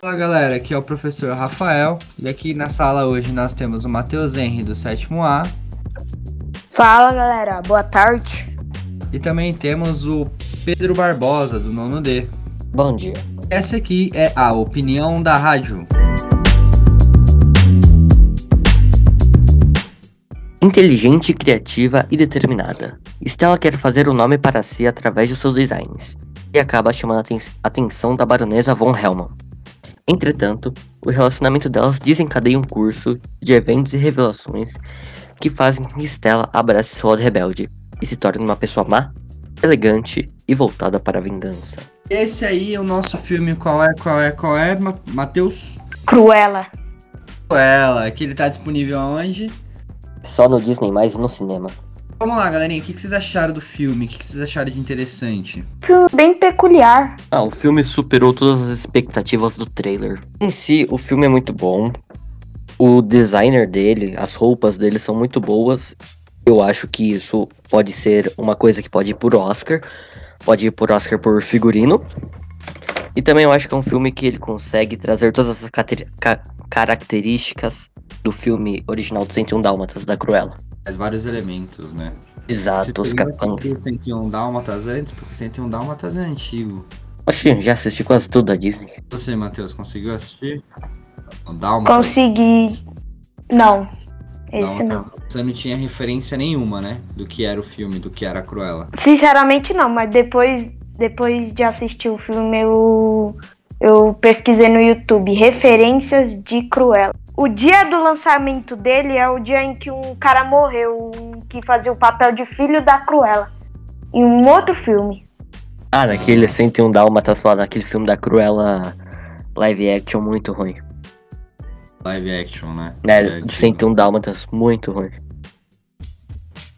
Fala galera, aqui é o professor Rafael e aqui na sala hoje nós temos o Matheus Henry do sétimo A Fala galera, boa tarde. e também temos o Pedro Barbosa do nono D. Bom dia. Essa aqui é a opinião da rádio. Inteligente, criativa e determinada. Stella quer fazer um nome para si através de seus designs e acaba chamando a aten- atenção da baronesa von Hellman. Entretanto, o relacionamento delas desencadeia um curso de eventos e revelações que fazem com que Stella abrace seu lado rebelde e se torne uma pessoa má, elegante e voltada para a vingança. Esse aí é o nosso filme, qual é, qual é, qual é, Ma- Matheus? Cruella. Ela, que ele tá disponível aonde? Só no Disney mais no cinema. Vamos lá, galerinha, o que que vocês acharam do filme? O que que vocês acharam de interessante? Filme bem peculiar. Ah, o filme superou todas as expectativas do trailer. Em si, o filme é muito bom. O designer dele, as roupas dele são muito boas. Eu acho que isso pode ser uma coisa que pode ir por Oscar. Pode ir por Oscar por figurino. E também eu acho que é um filme que ele consegue trazer todas as ca- características do filme original do 101 Dálmatas, da Cruella. Faz vários elementos, né? Exato, os capangas. assistiu 101 Dálmatas antes? Porque 101 Dálmatas é antigo. Oxi, já assisti quase tudo da Disney. Você, Matheus, conseguiu assistir? O Dálmatas? Consegui. Não. Esse Dálmatas. não. Você não tinha referência nenhuma, né? Do que era o filme, do que era a Cruella. Sinceramente não, mas depois, depois de assistir o filme eu, eu pesquisei no YouTube referências de Cruella. O dia do lançamento dele é o dia em que um cara morreu, que fazia o papel de filho da Cruella. Em um outro filme. Ah, naquele 101 Dálmatas lá, naquele filme da Cruella live action muito ruim. Live action, né? Né, É, de antigo. 101 Dálmatas muito ruim.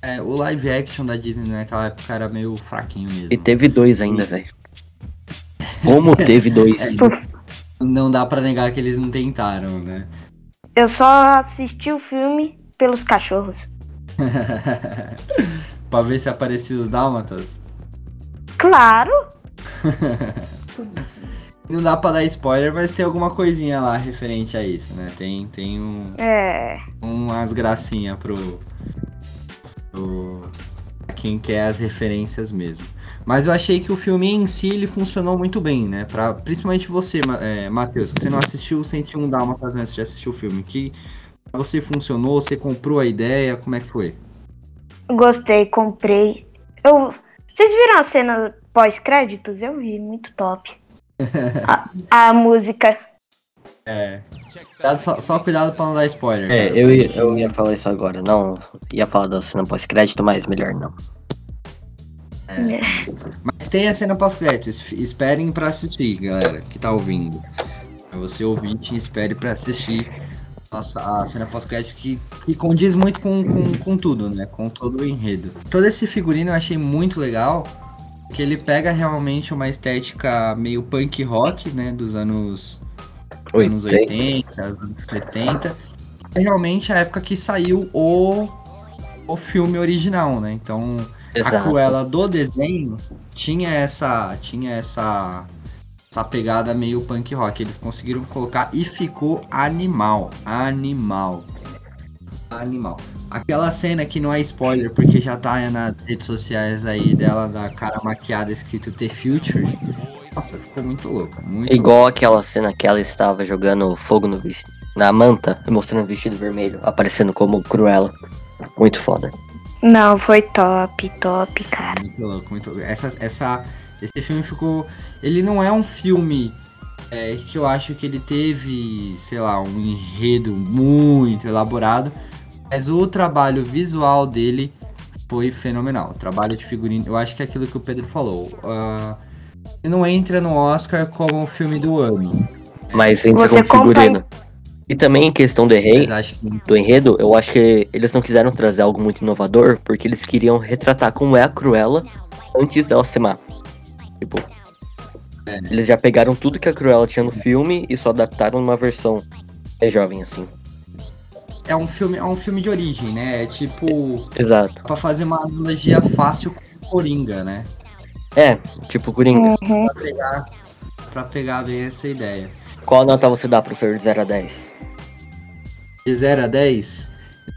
É, o live action da Disney naquela época era meio fraquinho mesmo. E teve dois ainda, velho. Como teve dois? É, Não dá pra negar que eles não tentaram, né? Eu só assisti o filme pelos cachorros. pra ver se aparecia os dálmatas. Claro! Não dá pra dar spoiler, mas tem alguma coisinha lá referente a isso, né? Tem, tem um, É. umas gracinhas pro, pro. pra quem quer as referências mesmo. Mas eu achei que o filme em si ele funcionou muito bem, né? Pra, principalmente você, é, Matheus, que você não assistiu o 101 Dálmatas antes de assistir o filme. Que pra você funcionou, você comprou a ideia, como é que foi? Gostei, comprei. Eu. Vocês viram a cena pós-créditos? Eu vi, muito top. a, a música. Cuidado, só, só cuidado pra não dar spoiler. É, eu ia, eu ia falar isso agora. Não, ia falar da cena pós-crédito, mas melhor não. Mas tem a cena pós-crédito. es- Esperem pra assistir, galera, que tá ouvindo. É Você ouvinte, espere pra assistir nossa, a cena pós-crédito que, que condiz muito com, com, com tudo, né? Com todo o enredo. Todo esse figurino eu achei muito legal. Que ele pega realmente uma estética meio punk rock, né? Dos anos, anos 80, anos 70. É realmente a época que saiu o, o filme original, né? Então, a Exato. Cruella do desenho tinha essa tinha essa essa pegada meio punk rock. Eles conseguiram colocar e ficou animal, animal. Animal. Aquela cena que não é spoiler, porque já tá nas redes sociais aí dela da cara maquiada escrito The Future. Nossa, ficou muito louco, muito Igual aquela cena que ela estava jogando fogo no na manta, e mostrando o vestido vermelho, aparecendo como Cruella. Muito foda. Não, foi top, top, cara. Muito louco, muito louco. Essa, essa, esse filme ficou. Ele não é um filme é, que eu acho que ele teve, sei lá, um enredo muito elaborado. Mas o trabalho visual dele foi fenomenal. O trabalho de figurino. Eu acho que é aquilo que o Pedro falou. ele não entra no Oscar como o filme do ano. Mas entra Você como compra figurino. E também em questão do, rei, Mas acho que do enredo, eu acho que eles não quiseram trazer algo muito inovador, porque eles queriam retratar como é a Cruella antes dela ser má. Tipo, É. eles já pegaram tudo que a Cruella tinha no filme e só adaptaram numa versão mais jovem, assim. é um filme, é um filme de origem, né? É tipo. Exato. Pra fazer uma analogia fácil com o Coringa, né? É, tipo Coringa. Uhum. pra pegar, pra pegar bem essa ideia. Qual nota você dá pro senhor de 0 a 10? De 0 a 10,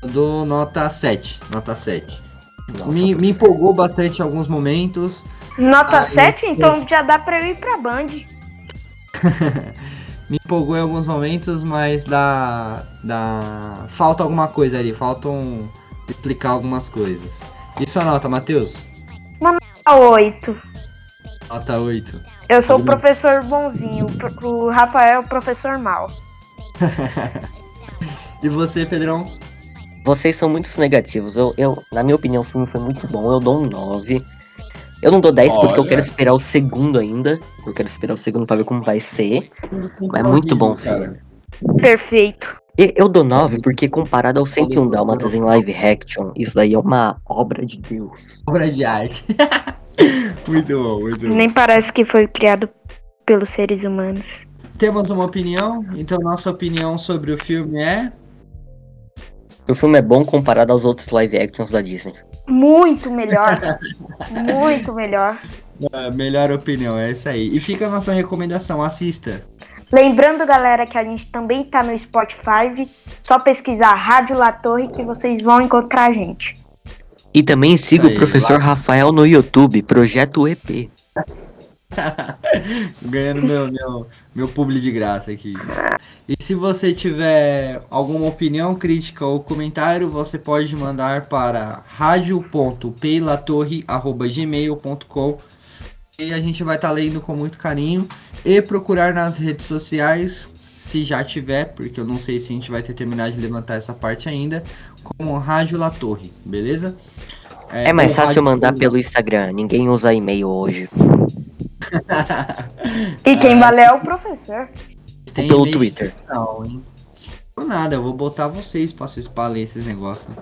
eu dou nota 7. Nota 7. Nossa, me, me professor. empolgou bastante em alguns momentos. Nota Ah, 7, isso. então já dá pra eu ir pra Band. Me empolgou em alguns momentos, mas dá. dá. Falta alguma coisa ali, faltam explicar algumas coisas. E sua nota, Matheus? A 8. Nota 8. Eu sou o professor bonzinho, o Rafael é o professor mal. E você, Pedrão? Vocês são muito negativos. Eu, eu, na minha opinião, o filme foi muito bom. Eu dou um 9. Eu não dou 10 porque eu Olha. quero esperar o segundo ainda. Eu quero esperar o segundo pra ver como vai ser. Mas muito bom, cara. Perfeito. E eu dou 9 porque comparado ao 101 Dálmatas em live action, isso daí é uma obra de Deus. Obra de arte. muito bom, muito bom. Nem parece que foi criado pelos seres humanos. Temos uma opinião, então nossa opinião sobre o filme é. O filme é bom comparado aos outros live actions da Disney. Muito melhor. Muito melhor. a melhor opinião, é isso aí. E fica a nossa recomendação, assista. Lembrando, galera, que a gente também tá no Spotify. Só pesquisar Rádio La Torre que vocês vão encontrar a gente. E também siga o professor Rafael no YouTube, Projeto EP. Ganhando meu, meu, meu publi de graça aqui. E se você tiver alguma opinião, crítica ou comentário, você pode mandar para radio.peilatorre.gmail.com e a gente vai estar lendo com muito carinho e procurar nas redes sociais, se já tiver, porque eu não sei se a gente vai ter terminado de levantar essa parte ainda, como Rádio La Torre, beleza? É, é mais fácil mandar pelo Instagram, ninguém usa e-mail hoje. e quem ah, vale é o professor. Tem pelo Twitter. Não, hein? Por nada, eu vou botar vocês pra vocês pra ler esses negócios.